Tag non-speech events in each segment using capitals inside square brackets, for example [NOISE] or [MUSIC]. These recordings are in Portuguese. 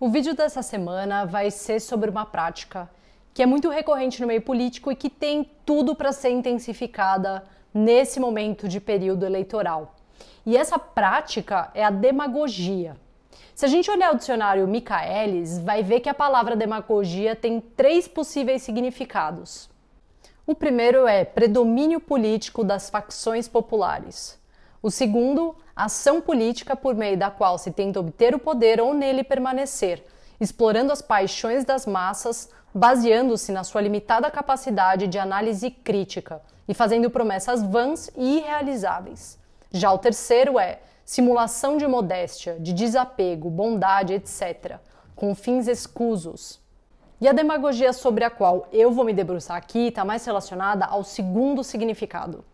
O vídeo dessa semana vai ser sobre uma prática que é muito recorrente no meio político e que tem tudo para ser intensificada nesse momento de período eleitoral. E essa prática é a demagogia. Se a gente olhar o dicionário Michaelis, vai ver que a palavra demagogia tem três possíveis significados. O primeiro é predomínio político das facções populares. O segundo, ação política por meio da qual se tenta obter o poder ou nele permanecer, explorando as paixões das massas, baseando-se na sua limitada capacidade de análise crítica e fazendo promessas vãs e irrealizáveis. Já o terceiro é simulação de modéstia, de desapego, bondade, etc., com fins escusos. E a demagogia sobre a qual eu vou me debruçar aqui está mais relacionada ao segundo significado.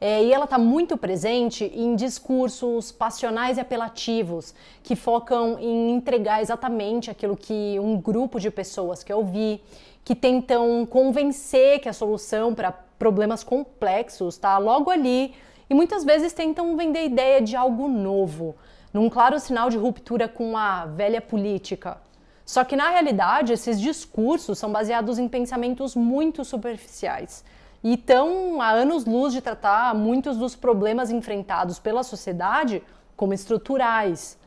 É, e ela está muito presente em discursos passionais e apelativos que focam em entregar exatamente aquilo que um grupo de pessoas quer ouvir, que tentam convencer que a solução para problemas complexos está logo ali e muitas vezes tentam vender a ideia de algo novo, num claro sinal de ruptura com a velha política. Só que na realidade, esses discursos são baseados em pensamentos muito superficiais e estão há anos-luz de tratar muitos dos problemas enfrentados pela sociedade como estruturais.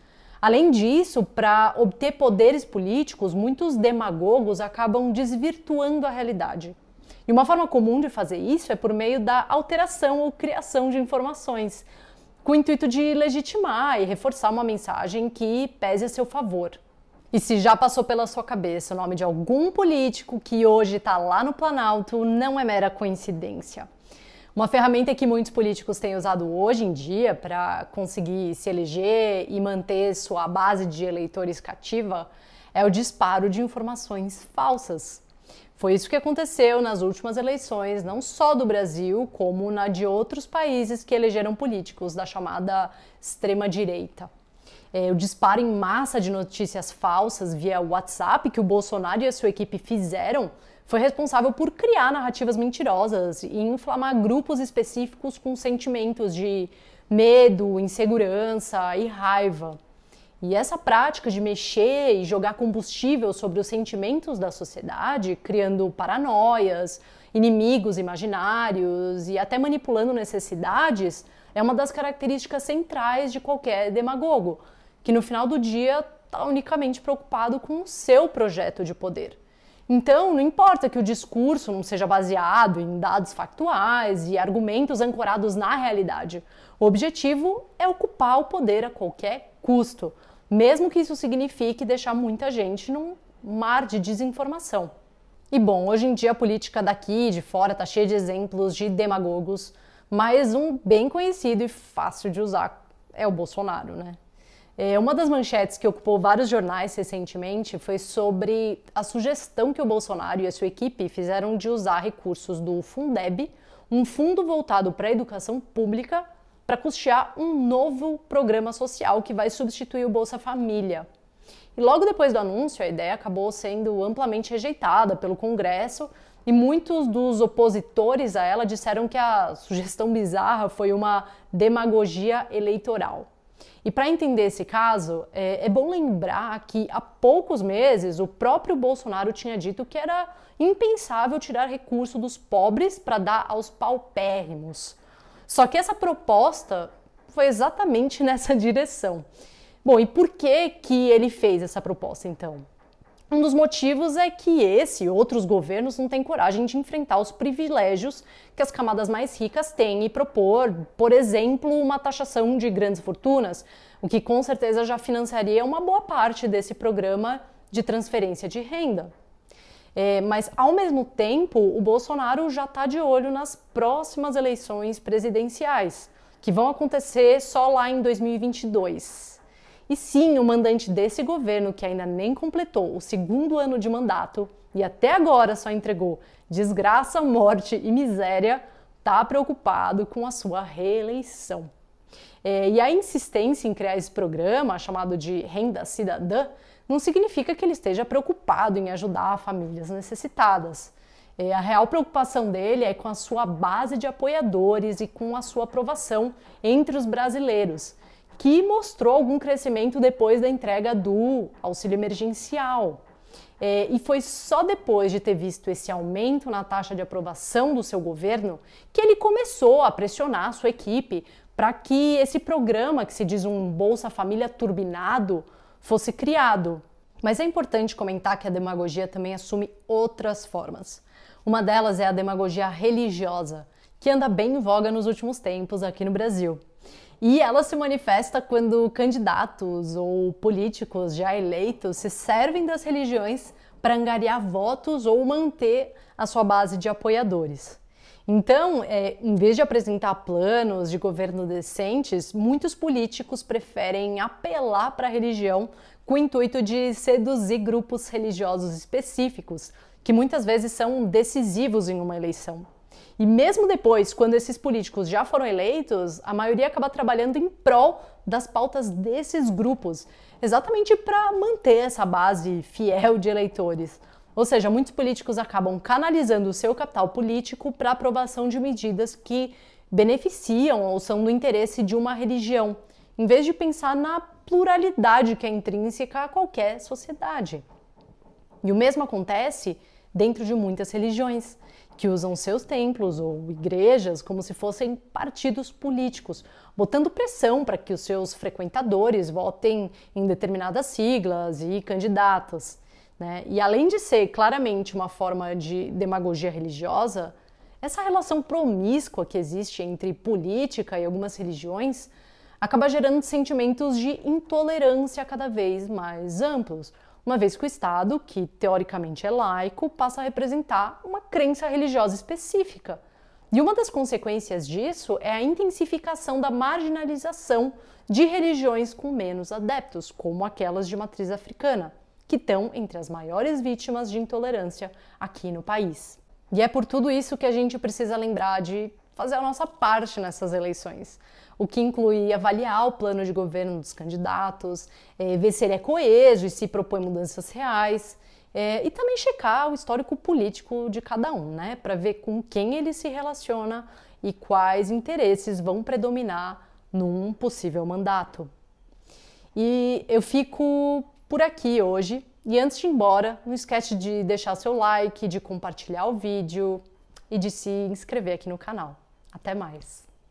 Além disso, para obter poderes políticos, muitos demagogos acabam desvirtuando a realidade. E uma forma comum de fazer isso é por meio da alteração ou criação de informações, com o intuito de legitimar e reforçar uma mensagem que pese a seu favor. E se já passou pela sua cabeça o nome de algum político que hoje está lá no Planalto, não é mera coincidência. Uma ferramenta que muitos políticos têm usado hoje em dia para conseguir se eleger e manter sua base de eleitores cativa é o disparo de informações falsas. Foi isso que aconteceu nas últimas eleições, não só do Brasil, como na de outros países que elegeram políticos da chamada extrema-direita é, o disparo em massa de notícias falsas via WhatsApp que o Bolsonaro e a sua equipe fizeram foi responsável por criar narrativas mentirosas e inflamar grupos específicos com sentimentos de medo, insegurança e raiva. E essa prática de mexer e jogar combustível sobre os sentimentos da sociedade, criando paranoias, inimigos imaginários e até manipulando necessidades, é uma das características centrais de qualquer demagogo que no final do dia está unicamente preocupado com o seu projeto de poder. Então, não importa que o discurso não seja baseado em dados factuais e argumentos ancorados na realidade. O objetivo é ocupar o poder a qualquer custo, mesmo que isso signifique deixar muita gente num mar de desinformação. E bom, hoje em dia a política daqui e de fora está cheia de exemplos de demagogos, mas um bem conhecido e fácil de usar é o Bolsonaro, né? É, uma das manchetes que ocupou vários jornais recentemente foi sobre a sugestão que o Bolsonaro e a sua equipe fizeram de usar recursos do Fundeb, um fundo voltado para a educação pública, para custear um novo programa social que vai substituir o Bolsa Família. E logo depois do anúncio, a ideia acabou sendo amplamente rejeitada pelo Congresso e muitos dos opositores a ela disseram que a sugestão bizarra foi uma demagogia eleitoral. E para entender esse caso, é, é, bom lembrar que há poucos meses o próprio Bolsonaro tinha dito que era impensável tirar recurso dos pobres para dar aos paupérrimos. Só que essa proposta foi exatamente [LAUGHS] nessa direção. Bom, e por que que ele fez essa proposta então? Um dos motivos é que esse e outros governos não têm coragem de enfrentar os privilégios que as camadas mais ricas têm e propor, por exemplo, uma taxação de grandes fortunas, o que com certeza já financiaria uma boa parte desse programa de transferência de renda. É, mas, ao mesmo tempo, o Bolsonaro já está de olho nas próximas eleições presidenciais, que vão acontecer só lá em 2022. E sim, o mandante desse governo, que ainda nem completou o segundo ano de mandato e até agora só entregou desgraça, morte e miséria, está preocupado com a sua reeleição. É, e a insistência em criar esse programa, chamado de Renda Cidadã, não significa que ele esteja preocupado em ajudar famílias necessitadas. É, a real preocupação dele é com a sua base de apoiadores e com a sua aprovação entre os brasileiros que mostrou algum crescimento depois da entrega do auxílio emergencial. É, e foi só depois de ter visto esse aumento na taxa de aprovação do seu governo que ele começou a pressionar a sua equipe para que esse programa, que se diz um Bolsa Família turbinado, fosse criado. Mas é importante comentar que a demagogia também assume outras formas. Uma delas é a demagogia religiosa, que anda bem em voga nos últimos tempos aqui no Brasil. E ela se manifesta quando candidatos ou políticos já eleitos se servem das religiões para angariar votos ou manter a sua base de apoiadores. Então, é, em vez de apresentar planos de governo decentes, muitos políticos preferem apelar para a religião com o intuito de seduzir grupos religiosos específicos, que muitas vezes são decisivos em uma eleição. E mesmo depois, quando esses políticos já foram eleitos, a maioria acaba trabalhando em prol das pautas desses grupos, exatamente para manter essa base fiel de eleitores. Ou seja, muitos políticos acabam canalizando o seu capital político para aprovação de medidas que beneficiam ou são do interesse de uma religião, em vez de pensar na pluralidade que é intrínseca a qualquer sociedade. E o mesmo acontece dentro de muitas religiões que usam seus templos ou igrejas como se fossem partidos políticos, botando pressão para que os seus frequentadores votem em determinadas siglas e candidatos. Né? E além de ser claramente uma forma de demagogia religiosa, essa relação promíscua que existe entre política e algumas religiões acaba gerando sentimentos de intolerância cada vez mais amplos, uma vez que o Estado, que teoricamente é laico, passa a representar uma crença religiosa específica. E uma das consequências disso é a intensificação da marginalização de religiões com menos adeptos, como aquelas de matriz africana, que estão entre as maiores vítimas de intolerância aqui no país. E é por tudo isso que a gente precisa lembrar de fazer a nossa parte nessas eleições o que inclui avaliar o plano de governo dos candidatos, é, ver se ele é coeso e se propõe mudanças reais. É, e também checar o histórico político de cada um, né, para ver com quem ele se relaciona e quais interesses vão predominar num possível mandato. E eu fico por aqui hoje. E antes de ir embora, não esquece de deixar seu like, de compartilhar o vídeo e de se inscrever aqui no canal. Até mais!